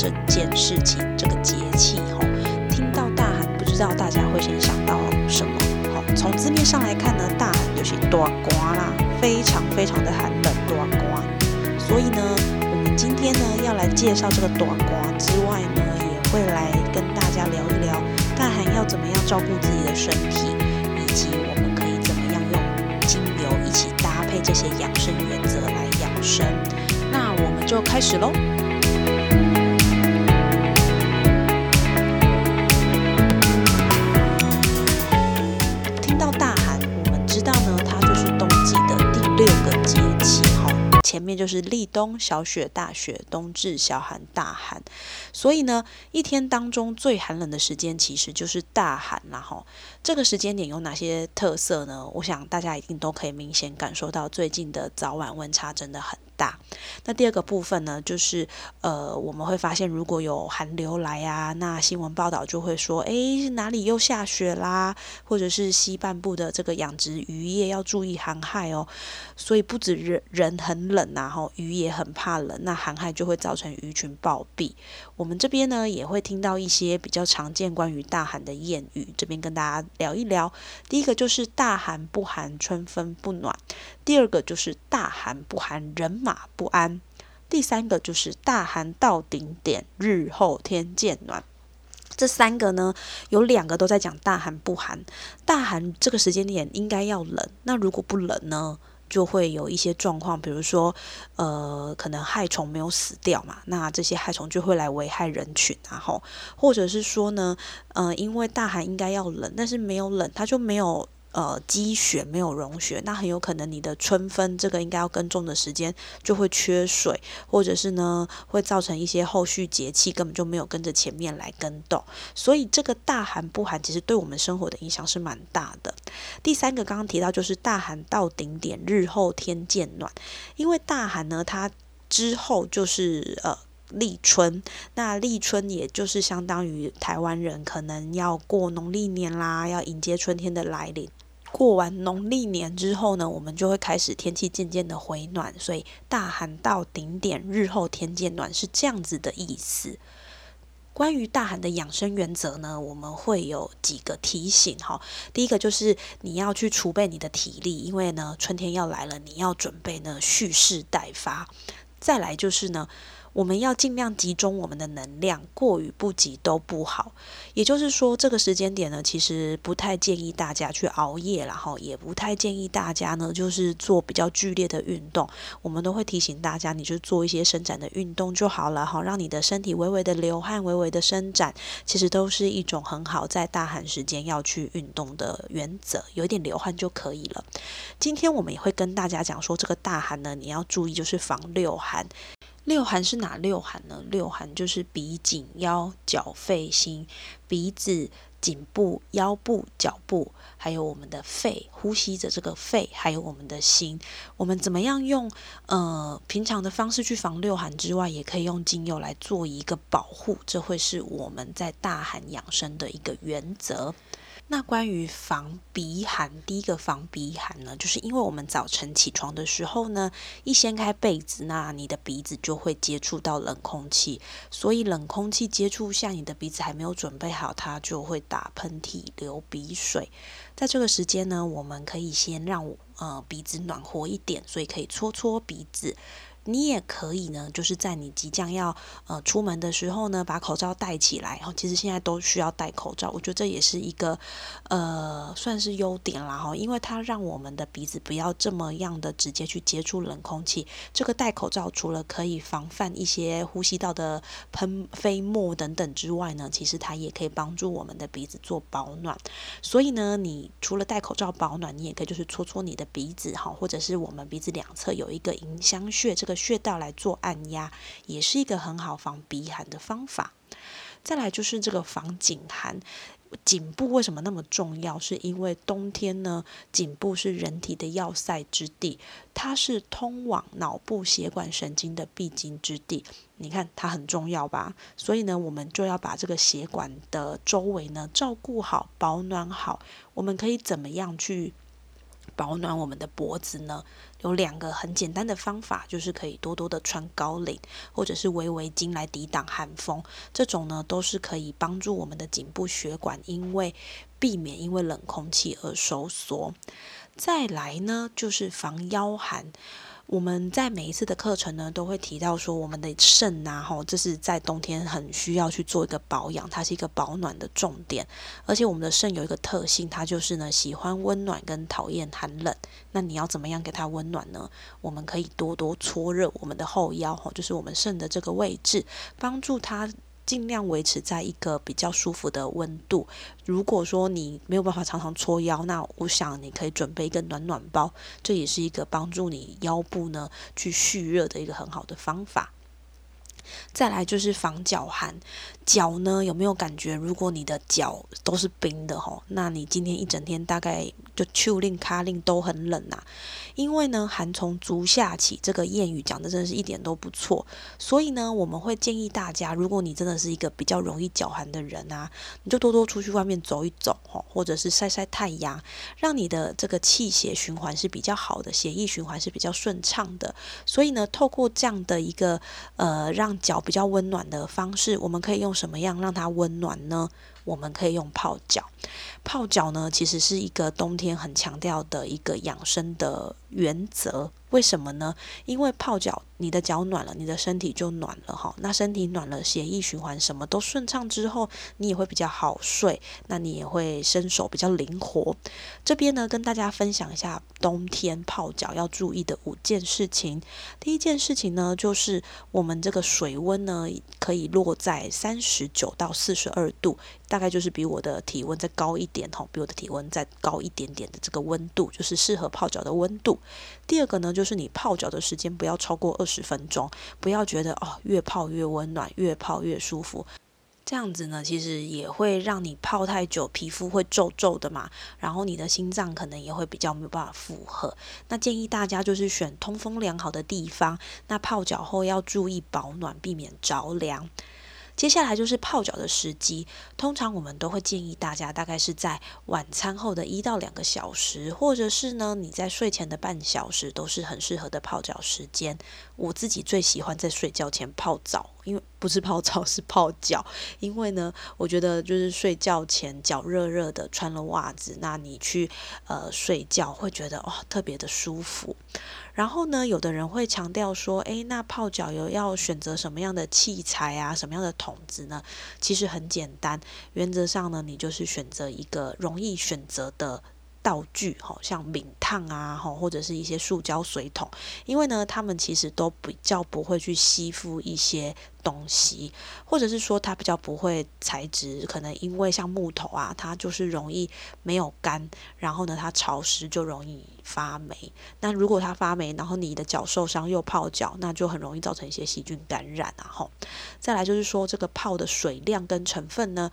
这件事情，这个节气吼。听到大寒，不知道大家会先想到什么？好，从字面上来看呢，大寒就是多刮啦，非常非常的寒冷，多刮。所以呢，我们今天呢要来介绍这个多刮之外呢，也会来跟大家聊一聊大寒要怎么样照顾自己的身体，以及我们可以怎么样用精油一起搭配这些养生原则来养生。那我们就开始喽。就是立冬、小雪、大雪，冬至、小寒、大寒。所以呢，一天当中最寒冷的时间其实就是大寒啦哈。这个时间点有哪些特色呢？我想大家一定都可以明显感受到，最近的早晚温差真的很大。那第二个部分呢，就是呃，我们会发现如果有寒流来啊，那新闻报道就会说，诶，哪里又下雪啦，或者是西半部的这个养殖渔业要注意寒害哦。所以不止人人很冷啊，吼，鱼也很怕冷，那寒害就会造成鱼群暴毙。我们这边呢也会听到一些比较常见关于大寒的谚语，这边跟大家聊一聊。第一个就是大寒不寒，春分不暖；第二个就是大寒不寒，人马不安；第三个就是大寒到顶点，日后天渐暖。这三个呢，有两个都在讲大寒不寒。大寒这个时间点应该要冷，那如果不冷呢？就会有一些状况，比如说，呃，可能害虫没有死掉嘛，那这些害虫就会来危害人群，然后，或者是说呢，呃，因为大寒应该要冷，但是没有冷，它就没有。呃，积雪没有融雪，那很有可能你的春分这个应该要耕种的时间就会缺水，或者是呢会造成一些后续节气根本就没有跟着前面来耕动，所以这个大寒不寒其实对我们生活的影响是蛮大的。第三个刚刚提到就是大寒到顶点，日后天渐暖，因为大寒呢它之后就是呃立春，那立春也就是相当于台湾人可能要过农历年啦，要迎接春天的来临。过完农历年之后呢，我们就会开始天气渐渐的回暖，所以大寒到顶点，日后天渐暖是这样子的意思。关于大寒的养生原则呢，我们会有几个提醒哈。第一个就是你要去储备你的体力，因为呢春天要来了，你要准备呢蓄势待发。再来就是呢。我们要尽量集中我们的能量，过于不及都不好。也就是说，这个时间点呢，其实不太建议大家去熬夜，然后也不太建议大家呢，就是做比较剧烈的运动。我们都会提醒大家，你就做一些伸展的运动就好了，哈，让你的身体微微的流汗，微微的伸展，其实都是一种很好在大寒时间要去运动的原则，有一点流汗就可以了。今天我们也会跟大家讲说，这个大寒呢，你要注意就是防六寒。六寒是哪六寒呢？六寒就是鼻、颈、腰、脚、肺、心。鼻子、颈部、腰部、脚部，还有我们的肺，呼吸着这个肺，还有我们的心。我们怎么样用呃平常的方式去防六寒之外，也可以用精油来做一个保护。这会是我们在大寒养生的一个原则。那关于防鼻寒，第一个防鼻寒呢，就是因为我们早晨起床的时候呢，一掀开被子，那你的鼻子就会接触到冷空气，所以冷空气接触下，你的鼻子还没有准备好，它就会打喷嚏、流鼻水。在这个时间呢，我们可以先让呃鼻子暖和一点，所以可以搓搓鼻子。你也可以呢，就是在你即将要呃出门的时候呢，把口罩戴起来。然后其实现在都需要戴口罩，我觉得这也是一个呃算是优点啦哈，因为它让我们的鼻子不要这么样的直接去接触冷空气。这个戴口罩除了可以防范一些呼吸道的喷飞沫等等之外呢，其实它也可以帮助我们的鼻子做保暖。所以呢，你除了戴口罩保暖，你也可以就是搓搓你的鼻子哈，或者是我们鼻子两侧有一个迎香穴这个。个穴道来做按压，也是一个很好防鼻寒的方法。再来就是这个防颈寒。颈部为什么那么重要？是因为冬天呢，颈部是人体的要塞之地，它是通往脑部血管神经的必经之地。你看它很重要吧？所以呢，我们就要把这个血管的周围呢照顾好、保暖好。我们可以怎么样去？保暖我们的脖子呢，有两个很简单的方法，就是可以多多的穿高领或者是围围巾来抵挡寒风。这种呢，都是可以帮助我们的颈部血管，因为避免因为冷空气而收缩。再来呢，就是防腰寒。我们在每一次的课程呢，都会提到说，我们的肾呐，吼，这是在冬天很需要去做一个保养，它是一个保暖的重点。而且我们的肾有一个特性，它就是呢喜欢温暖跟讨厌寒冷。那你要怎么样给它温暖呢？我们可以多多搓热我们的后腰，吼，就是我们肾的这个位置，帮助它。尽量维持在一个比较舒服的温度。如果说你没有办法常常搓腰，那我想你可以准备一个暖暖包，这也是一个帮助你腰部呢去蓄热的一个很好的方法。再来就是防脚寒，脚呢有没有感觉？如果你的脚都是冰的吼，那你今天一整天大概就秋令、卡令都很冷呐。因为呢，寒从足下起，这个谚语讲的真的是一点都不错。所以呢，我们会建议大家，如果你真的是一个比较容易脚寒的人啊，你就多多出去外面走一走吼，或者是晒晒太阳，让你的这个气血循环是比较好的，血液循环是比较顺畅的。所以呢，透过这样的一个呃让脚比较温暖的方式，我们可以用什么样让它温暖呢？我们可以用泡脚。泡脚呢，其实是一个冬天很强调的一个养生的原则。为什么呢？因为泡脚，你的脚暖了，你的身体就暖了哈。那身体暖了，血液循环什么都顺畅之后，你也会比较好睡，那你也会伸手比较灵活。这边呢，跟大家分享一下冬天泡脚要注意的五件事情。第一件事情呢，就是我们这个水温呢，可以落在三十九到四十二度，大概就是比我的体温再高一点哈，比我的体温再高一点点的这个温度，就是适合泡脚的温度。第二个呢，就是你泡脚的时间不要超过二十分钟，不要觉得哦越泡越温暖，越泡越舒服，这样子呢，其实也会让你泡太久，皮肤会皱皱的嘛，然后你的心脏可能也会比较没有办法负荷。那建议大家就是选通风良好的地方，那泡脚后要注意保暖，避免着凉。接下来就是泡脚的时机，通常我们都会建议大家大概是在晚餐后的一到两个小时，或者是呢你在睡前的半小时，都是很适合的泡脚时间。我自己最喜欢在睡觉前泡澡，因为不是泡澡 是泡脚，因为呢我觉得就是睡觉前脚热热的，穿了袜子，那你去呃睡觉会觉得哦特别的舒服。然后呢，有的人会强调说，诶，那泡脚油要选择什么样的器材啊，什么样的桶子呢？其实很简单，原则上呢，你就是选择一个容易选择的。道具，哈，像抿烫啊，哈，或者是一些塑胶水桶，因为呢，他们其实都比较不会去吸附一些东西，或者是说它比较不会材质，可能因为像木头啊，它就是容易没有干，然后呢，它潮湿就容易发霉。那如果它发霉，然后你的脚受伤又泡脚，那就很容易造成一些细菌感染啊，吼。再来就是说这个泡的水量跟成分呢。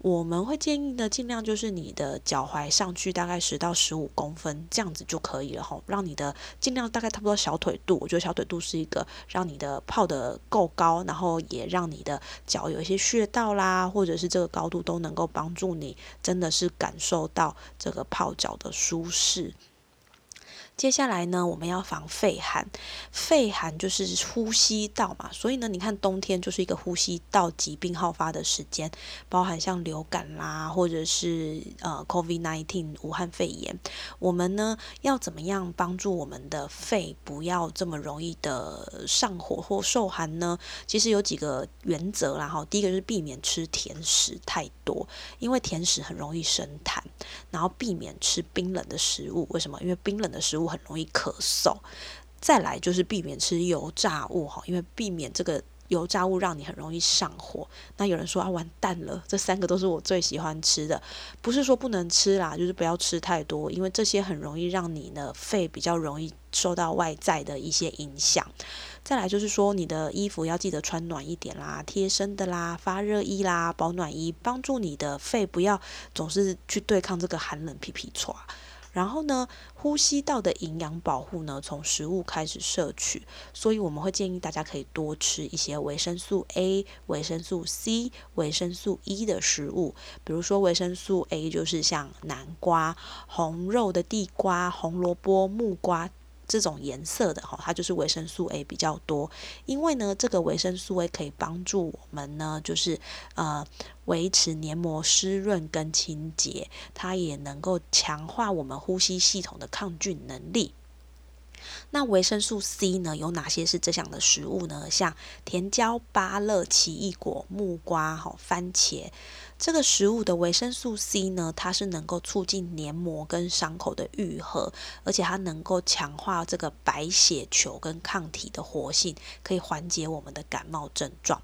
我们会建议呢，尽量就是你的脚踝上去大概十到十五公分这样子就可以了吼，让你的尽量大概差不多小腿肚，我觉得小腿肚是一个让你的泡的够高，然后也让你的脚有一些穴道啦，或者是这个高度都能够帮助你真的是感受到这个泡脚的舒适。接下来呢，我们要防肺寒。肺寒就是呼吸道嘛，所以呢，你看冬天就是一个呼吸道疾病好发的时间，包含像流感啦，或者是呃 COVID-19 武汉肺炎。我们呢要怎么样帮助我们的肺不要这么容易的上火或受寒呢？其实有几个原则啦哈。第一个就是避免吃甜食太多，因为甜食很容易生痰。然后避免吃冰冷的食物，为什么？因为冰冷的食物。很容易咳嗽，再来就是避免吃油炸物哈，因为避免这个油炸物让你很容易上火。那有人说啊，完蛋了，这三个都是我最喜欢吃的。不是说不能吃啦，就是不要吃太多，因为这些很容易让你的肺比较容易受到外在的一些影响。再来就是说，你的衣服要记得穿暖一点啦，贴身的啦，发热衣啦，保暖衣，帮助你的肺不要总是去对抗这个寒冷皮皮唰。然后呢，呼吸道的营养保护呢，从食物开始摄取，所以我们会建议大家可以多吃一些维生素 A、维生素 C、维生素 E 的食物，比如说维生素 A 就是像南瓜、红肉的地瓜、红萝卜、木瓜。这种颜色的哈，它就是维生素 A 比较多，因为呢，这个维生素 A 可以帮助我们呢，就是呃维持黏膜湿润跟清洁，它也能够强化我们呼吸系统的抗菌能力。那维生素 C 呢？有哪些是这项的食物呢？像甜椒、芭乐、奇异果、木瓜、哈番茄，这个食物的维生素 C 呢，它是能够促进黏膜跟伤口的愈合，而且它能够强化这个白血球跟抗体的活性，可以缓解我们的感冒症状。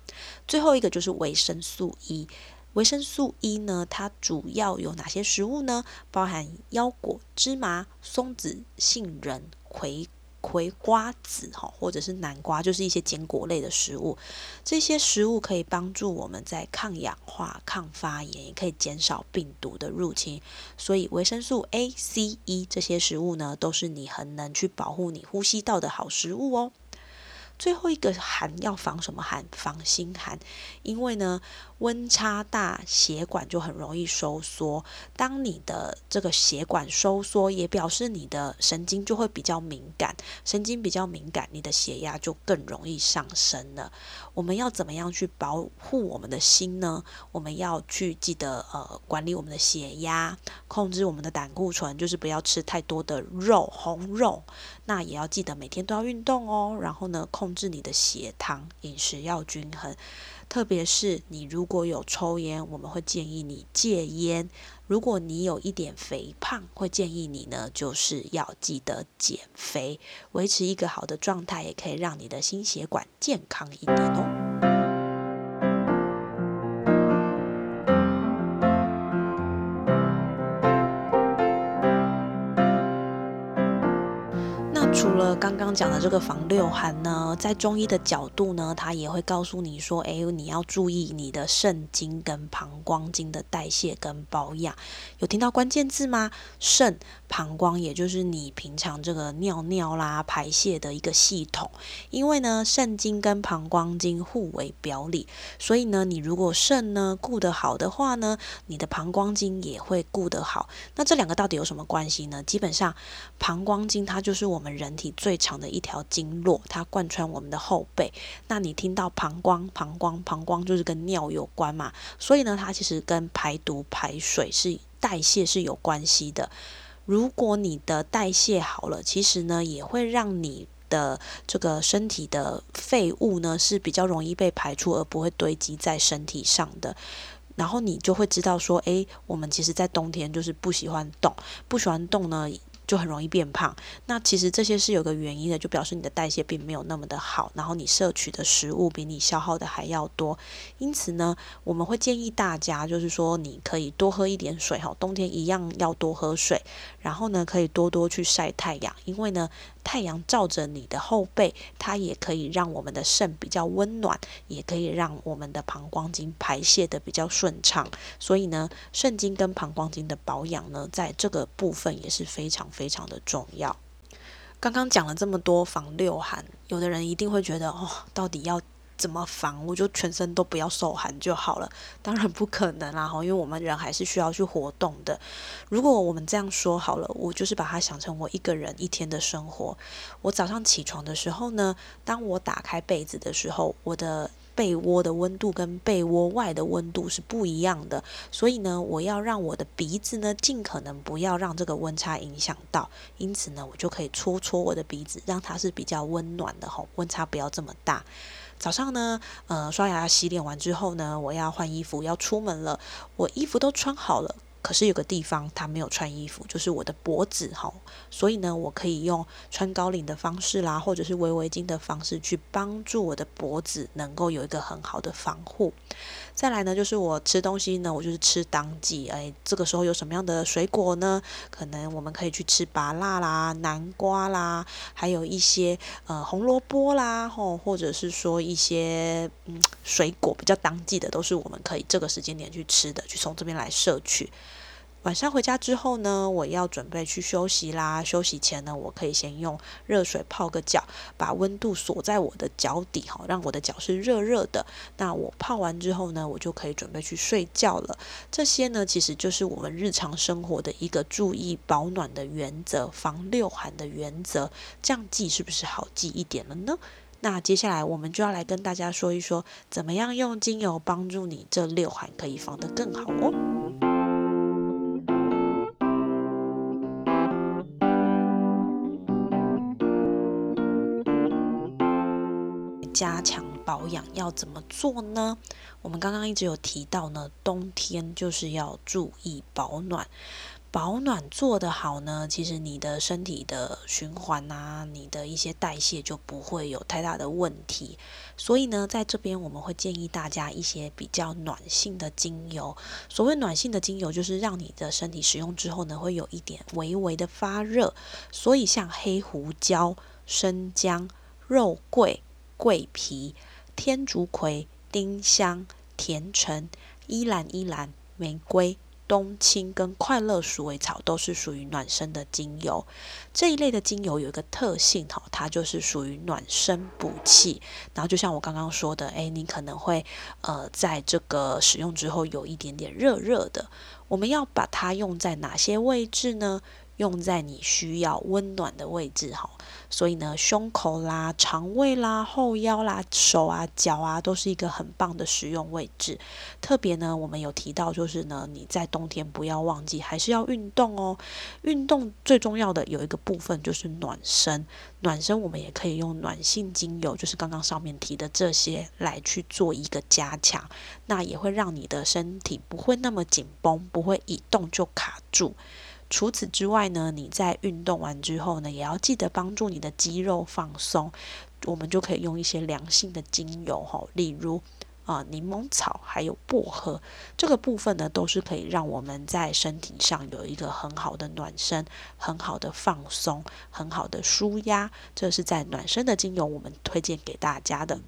最后一个就是维生素 E，维生素 E 呢，它主要有哪些食物呢？包含腰果、芝麻、松子、杏仁、葵。葵瓜子哈，或者是南瓜，就是一些坚果类的食物。这些食物可以帮助我们在抗氧化、抗发炎，也可以减少病毒的入侵。所以维生素 A、C、E 这些食物呢，都是你很能去保护你呼吸道的好食物哦。最后一个寒要防什么寒？防心寒，因为呢。温差大，血管就很容易收缩。当你的这个血管收缩，也表示你的神经就会比较敏感。神经比较敏感，你的血压就更容易上升了。我们要怎么样去保护我们的心呢？我们要去记得呃管理我们的血压，控制我们的胆固醇，就是不要吃太多的肉红肉。那也要记得每天都要运动哦。然后呢，控制你的血糖，饮食要均衡。特别是你如果有抽烟，我们会建议你戒烟；如果你有一点肥胖，会建议你呢，就是要记得减肥，维持一个好的状态，也可以让你的心血管健康一点哦。刚刚讲的这个防六寒呢，在中医的角度呢，它也会告诉你说，哎，你要注意你的肾经跟膀胱经的代谢跟保养。有听到关键字吗？肾、膀胱，也就是你平常这个尿尿啦、排泄的一个系统。因为呢，肾经跟膀胱经互为表里，所以呢，你如果肾呢顾得好的话呢，你的膀胱经也会顾得好。那这两个到底有什么关系呢？基本上，膀胱经它就是我们。人体最长的一条经络，它贯穿我们的后背。那你听到膀胱，膀胱，膀胱就是跟尿有关嘛？所以呢，它其实跟排毒、排水是代谢是有关系的。如果你的代谢好了，其实呢，也会让你的这个身体的废物呢是比较容易被排出，而不会堆积在身体上的。然后你就会知道说，诶，我们其实，在冬天就是不喜欢动，不喜欢动呢。就很容易变胖。那其实这些是有个原因的，就表示你的代谢并没有那么的好，然后你摄取的食物比你消耗的还要多。因此呢，我们会建议大家，就是说你可以多喝一点水哈，冬天一样要多喝水。然后呢，可以多多去晒太阳，因为呢，太阳照着你的后背，它也可以让我们的肾比较温暖，也可以让我们的膀胱经排泄的比较顺畅。所以呢，肾经跟膀胱经的保养呢，在这个部分也是非常。非常的重要。刚刚讲了这么多防六寒，有的人一定会觉得哦，到底要怎么防？我就全身都不要受寒就好了。当然不可能啦，哈，因为我们人还是需要去活动的。如果我们这样说好了，我就是把它想成我一个人一天的生活。我早上起床的时候呢，当我打开被子的时候，我的被窝的温度跟被窝外的温度是不一样的，所以呢，我要让我的鼻子呢尽可能不要让这个温差影响到，因此呢，我就可以搓搓我的鼻子，让它是比较温暖的吼，温差不要这么大。早上呢，呃，刷牙洗脸完之后呢，我要换衣服要出门了，我衣服都穿好了。可是有个地方它没有穿衣服，就是我的脖子哈，所以呢，我可以用穿高领的方式啦，或者是围围巾的方式去帮助我的脖子能够有一个很好的防护。再来呢，就是我吃东西呢，我就是吃当季，哎，这个时候有什么样的水果呢？可能我们可以去吃芭辣啦、南瓜啦，还有一些呃红萝卜啦，吼，或者是说一些嗯水果比较当季的，都是我们可以这个时间点去吃的，去从这边来摄取。晚上回家之后呢，我要准备去休息啦。休息前呢，我可以先用热水泡个脚，把温度锁在我的脚底，哈，让我的脚是热热的。那我泡完之后呢，我就可以准备去睡觉了。这些呢，其实就是我们日常生活的一个注意保暖的原则，防六寒的原则。这样记是不是好记一点了呢？那接下来我们就要来跟大家说一说，怎么样用精油帮助你这六寒可以防得更好哦。加强保养要怎么做呢？我们刚刚一直有提到呢，冬天就是要注意保暖。保暖做得好呢，其实你的身体的循环啊，你的一些代谢就不会有太大的问题。所以呢，在这边我们会建议大家一些比较暖性的精油。所谓暖性的精油，就是让你的身体使用之后呢，会有一点微微的发热。所以像黑胡椒、生姜、肉桂。桂皮、天竺葵、丁香、甜橙、依兰依兰、玫瑰、冬青跟快乐鼠尾草都是属于暖身的精油。这一类的精油有一个特性哈，它就是属于暖身补气。然后就像我刚刚说的，诶，你可能会呃在这个使用之后有一点点热热的。我们要把它用在哪些位置呢？用在你需要温暖的位置哈，所以呢，胸口啦、肠胃啦、后腰啦、手啊、脚啊，都是一个很棒的使用位置。特别呢，我们有提到，就是呢，你在冬天不要忘记，还是要运动哦。运动最重要的有一个部分就是暖身，暖身我们也可以用暖性精油，就是刚刚上面提的这些来去做一个加强，那也会让你的身体不会那么紧绷，不会一动就卡住。除此之外呢，你在运动完之后呢，也要记得帮助你的肌肉放松。我们就可以用一些凉性的精油哈，例如啊柠檬草还有薄荷，这个部分呢都是可以让我们在身体上有一个很好的暖身、很好的放松、很好的舒压。这是在暖身的精油，我们推荐给大家的。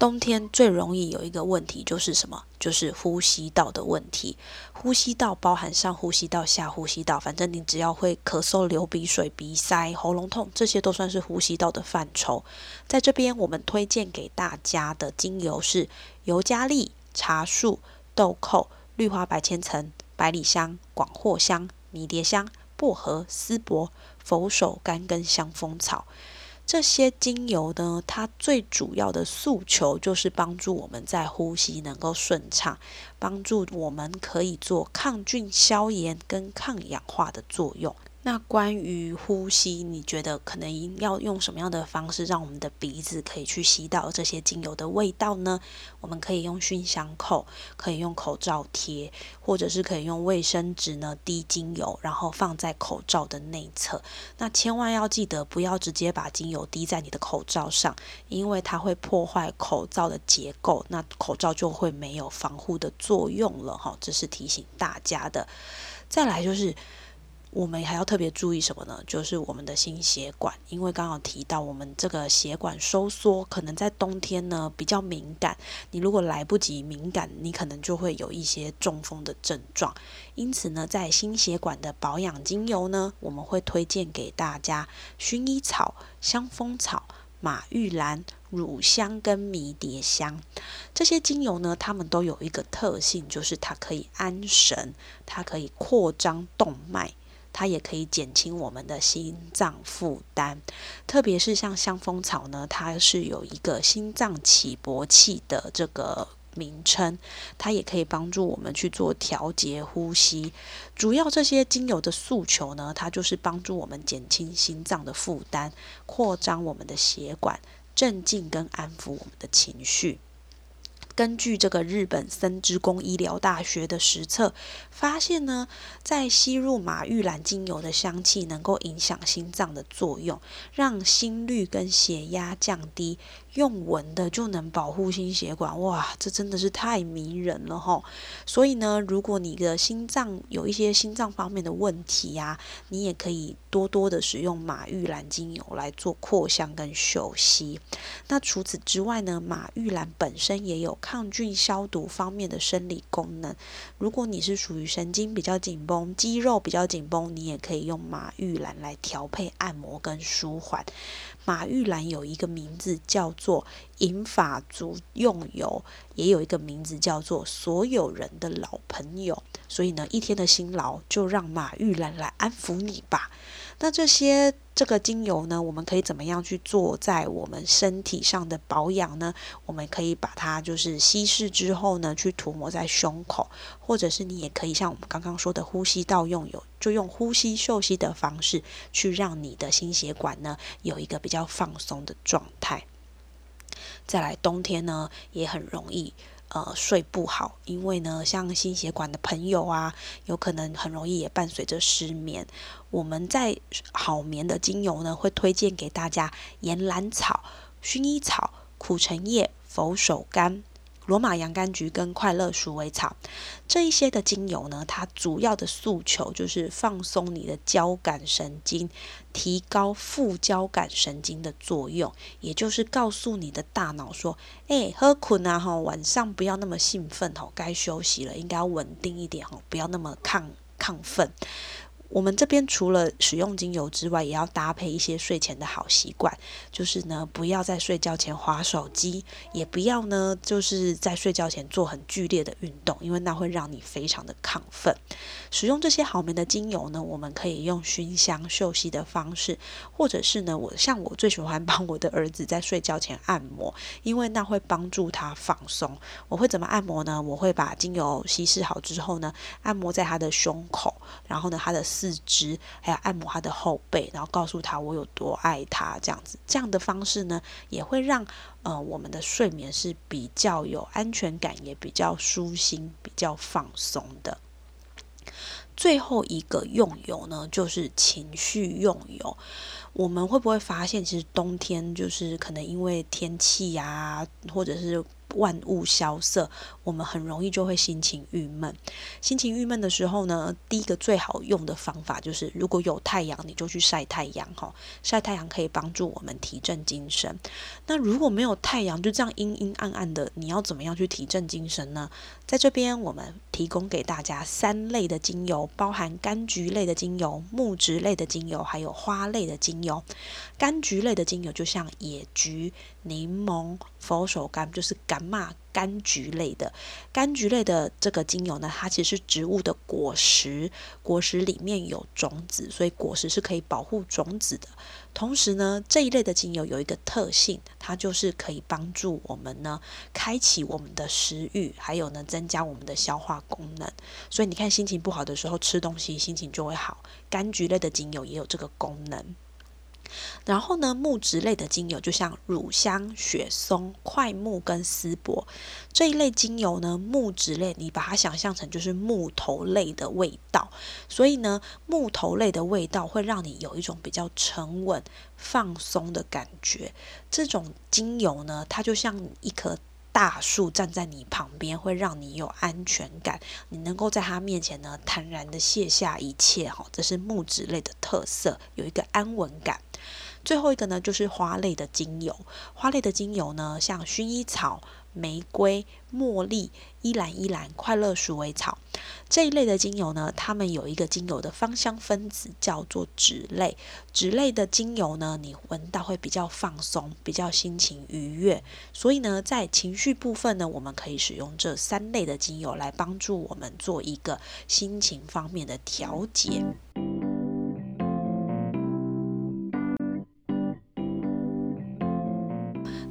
冬天最容易有一个问题就是什么？就是呼吸道的问题。呼吸道包含上呼吸道、下呼吸道，反正你只要会咳嗽、流鼻水、鼻塞、喉咙痛，这些都算是呼吸道的范畴。在这边，我们推荐给大家的精油是尤加利、茶树、豆蔻、绿花白千层、百里香、广藿香、迷迭香、薄荷、丝柏、佛手柑跟香蜂草。这些精油呢，它最主要的诉求就是帮助我们在呼吸能够顺畅，帮助我们可以做抗菌、消炎跟抗氧化的作用。那关于呼吸，你觉得可能要用什么样的方式，让我们的鼻子可以去吸到这些精油的味道呢？我们可以用熏香口，可以用口罩贴，或者是可以用卫生纸呢滴精油，然后放在口罩的内侧。那千万要记得，不要直接把精油滴在你的口罩上，因为它会破坏口罩的结构，那口罩就会没有防护的作用了哈。这是提醒大家的。再来就是。我们还要特别注意什么呢？就是我们的心血管，因为刚刚提到我们这个血管收缩，可能在冬天呢比较敏感。你如果来不及敏感，你可能就会有一些中风的症状。因此呢，在心血管的保养精油呢，我们会推荐给大家薰衣草、香蜂草、马玉兰、乳香跟迷迭香这些精油呢，它们都有一个特性，就是它可以安神，它可以扩张动脉。它也可以减轻我们的心脏负担，特别是像香蜂草呢，它是有一个心脏起搏器的这个名称，它也可以帮助我们去做调节呼吸。主要这些精油的诉求呢，它就是帮助我们减轻心脏的负担，扩张我们的血管，镇静跟安抚我们的情绪。根据这个日本森之宫医疗大学的实测，发现呢，在吸入马玉兰精油的香气，能够影响心脏的作用，让心率跟血压降低。用闻的就能保护心血管，哇，这真的是太迷人了吼！所以呢，如果你的心脏有一些心脏方面的问题呀，你也可以多多的使用马玉兰精油来做扩香跟休息。那除此之外呢，马玉兰本身也有抗菌消毒方面的生理功能。如果你是属于神经比较紧绷、肌肉比较紧绷，你也可以用马玉兰来调配按摩跟舒缓。马玉兰有一个名字叫做银发族用油，也有一个名字叫做所有人的老朋友。所以呢，一天的辛劳就让马玉兰来安抚你吧。那这些这个精油呢，我们可以怎么样去做在我们身体上的保养呢？我们可以把它就是稀释之后呢，去涂抹在胸口，或者是你也可以像我们刚刚说的呼吸道用油，就用呼吸嗅吸的方式去让你的心血管呢有一个比较放松的状态。再来，冬天呢也很容易。呃，睡不好，因为呢，像心血管的朋友啊，有可能很容易也伴随着失眠。我们在好眠的精油呢，会推荐给大家岩兰草、薰衣草、苦橙叶、佛手柑。罗马洋甘菊跟快乐鼠尾草这一些的精油呢，它主要的诉求就是放松你的交感神经，提高副交感神经的作用，也就是告诉你的大脑说：“哎，喝困啊，哈，晚上不要那么兴奋哦，该休息了，应该要稳定一点哦，不要那么亢亢奋。”我们这边除了使用精油之外，也要搭配一些睡前的好习惯，就是呢，不要在睡觉前划手机，也不要呢，就是在睡觉前做很剧烈的运动，因为那会让你非常的亢奋。使用这些好眠的精油呢，我们可以用熏香嗅吸的方式，或者是呢，我像我最喜欢帮我的儿子在睡觉前按摩，因为那会帮助他放松。我会怎么按摩呢？我会把精油稀释好之后呢，按摩在他的胸口，然后呢，他的。四肢，还有按摩他的后背，然后告诉他我有多爱他，这样子，这样的方式呢，也会让呃我们的睡眠是比较有安全感，也比较舒心、比较放松的。最后一个用油呢，就是情绪用油。我们会不会发现，其实冬天就是可能因为天气呀，或者是万物萧瑟，我们很容易就会心情郁闷。心情郁闷的时候呢，第一个最好用的方法就是，如果有太阳，你就去晒太阳哈。晒太阳可以帮助我们提振精神。那如果没有太阳，就这样阴阴暗暗的，你要怎么样去提振精神呢？在这边，我们提供给大家三类的精油，包含柑橘类的精油、木质类的精油，还有花类的精油。柑橘类的精油，就像野菊。柠檬、佛手柑就是柑嘛，柑橘类的。柑橘类的这个精油呢，它其实是植物的果实，果实里面有种子，所以果实是可以保护种子的。同时呢，这一类的精油有一个特性，它就是可以帮助我们呢，开启我们的食欲，还有呢，增加我们的消化功能。所以你看，心情不好的时候吃东西，心情就会好。柑橘类的精油也有这个功能。然后呢，木质类的精油就像乳香、雪松、块木跟丝柏。这一类精油呢，木质类你把它想象成就是木头类的味道，所以呢，木头类的味道会让你有一种比较沉稳、放松的感觉。这种精油呢，它就像一颗大树站在你旁边，会让你有安全感，你能够在他面前呢坦然的卸下一切哈，这是木质类的特色，有一个安稳感。最后一个呢，就是花类的精油。花类的精油呢，像薰衣草、玫瑰、茉莉、依兰依兰、快乐鼠尾草这一类的精油呢，它们有一个精油的芳香分子叫做脂类。脂类的精油呢，你闻到会比较放松，比较心情愉悦。所以呢，在情绪部分呢，我们可以使用这三类的精油来帮助我们做一个心情方面的调节。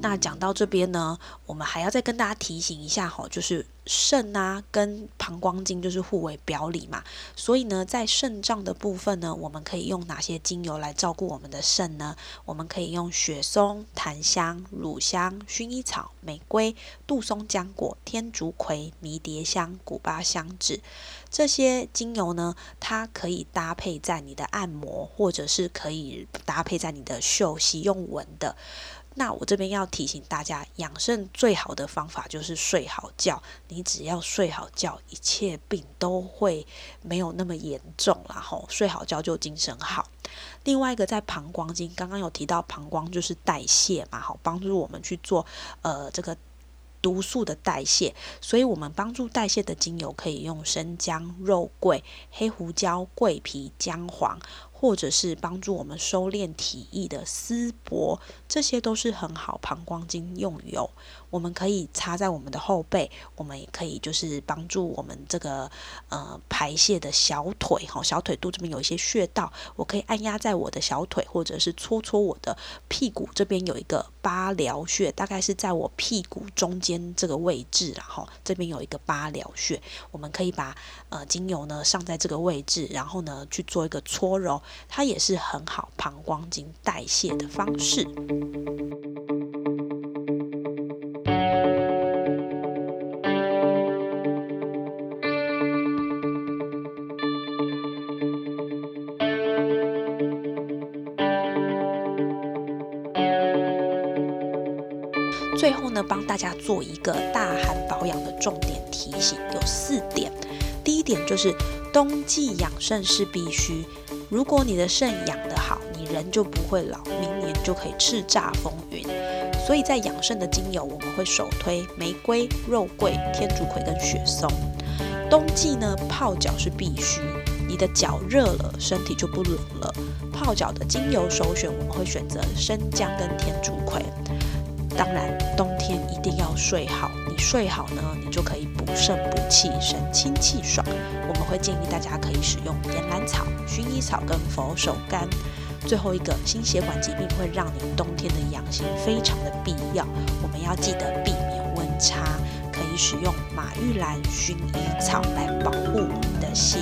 那讲到这边呢，我们还要再跟大家提醒一下哈，就是肾啊跟膀胱经就是互为表里嘛，所以呢，在肾脏的部分呢，我们可以用哪些精油来照顾我们的肾呢？我们可以用雪松、檀香、乳香、薰衣草、玫瑰、杜松浆果、天竺葵、迷迭香、古巴香脂这些精油呢，它可以搭配在你的按摩，或者是可以搭配在你的嗅息用闻的。那我这边要提醒大家，养肾最好的方法就是睡好觉。你只要睡好觉，一切病都会没有那么严重然后睡好觉就精神好。另外一个在膀胱经，刚刚有提到膀胱就是代谢嘛，好帮助我们去做呃这个毒素的代谢。所以我们帮助代谢的精油可以用生姜、肉桂、黑胡椒、桂皮、姜黄。或者是帮助我们收敛体液的丝柏，这些都是很好膀胱经用油。我们可以擦在我们的后背，我们也可以就是帮助我们这个呃排泄的小腿哈，小腿肚这边有一些穴道，我可以按压在我的小腿，或者是搓搓我的屁股这边有一个八髎穴，大概是在我屁股中间这个位置，然后这边有一个八髎穴，我们可以把呃精油呢上在这个位置，然后呢去做一个搓揉。它也是很好膀胱经代谢的方式。最后呢，帮大家做一个大寒保养的重点提醒，有四点。第一点就是冬季养肾是必须。如果你的肾养得好，你人就不会老，明年就可以叱咤风云。所以在养肾的精油，我们会首推玫瑰、肉桂、天竺葵跟雪松。冬季呢，泡脚是必须，你的脚热了，身体就不冷了。泡脚的精油首选，我们会选择生姜跟天竺葵。当然，冬天一定要睡好。你睡好呢，你就可以补肾补气，神清气爽。会建议大家可以使用岩兰草、薰衣草跟佛手柑。最后一个，心血管疾病会让你冬天的养心非常的必要。我们要记得避免温差，可以使用马玉兰、薰衣草来保护我们的心。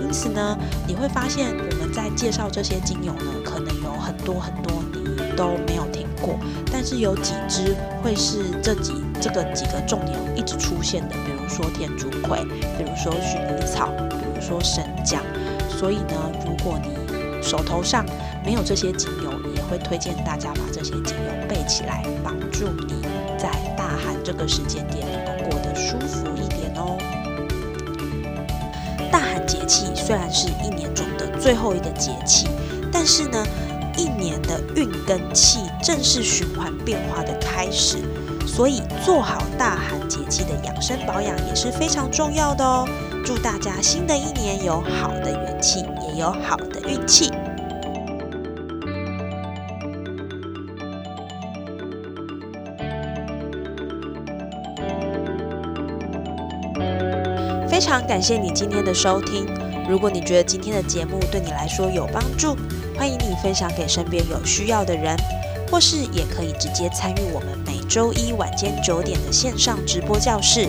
因此呢，你会发现我们在介绍这些精油呢，可能有很多很多你都没有听过，但是有几支会是这几这个几个重点一直出现的，比如说天竺葵，比如说薰衣草，比如说生姜。所以呢，如果你手头上没有这些精油，也会推荐大家把这些精油备起来，帮助你在大寒这个时间点能够过得舒服一点哦。大寒节气虽然是一年中的最后一个节气，但是呢。一年的运跟气正是循环变化的开始，所以做好大寒节气的养生保养也是非常重要的哦。祝大家新的一年有好的元气，也有好的运气。非常感谢你今天的收听。如果你觉得今天的节目对你来说有帮助，欢迎你分享给身边有需要的人，或是也可以直接参与我们每周一晚间九点的线上直播教室。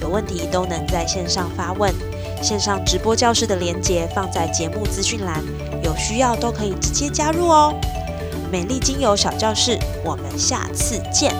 有问题都能在线上发问，线上直播教室的连接放在节目资讯栏，有需要都可以直接加入哦。美丽精油小教室，我们下次见。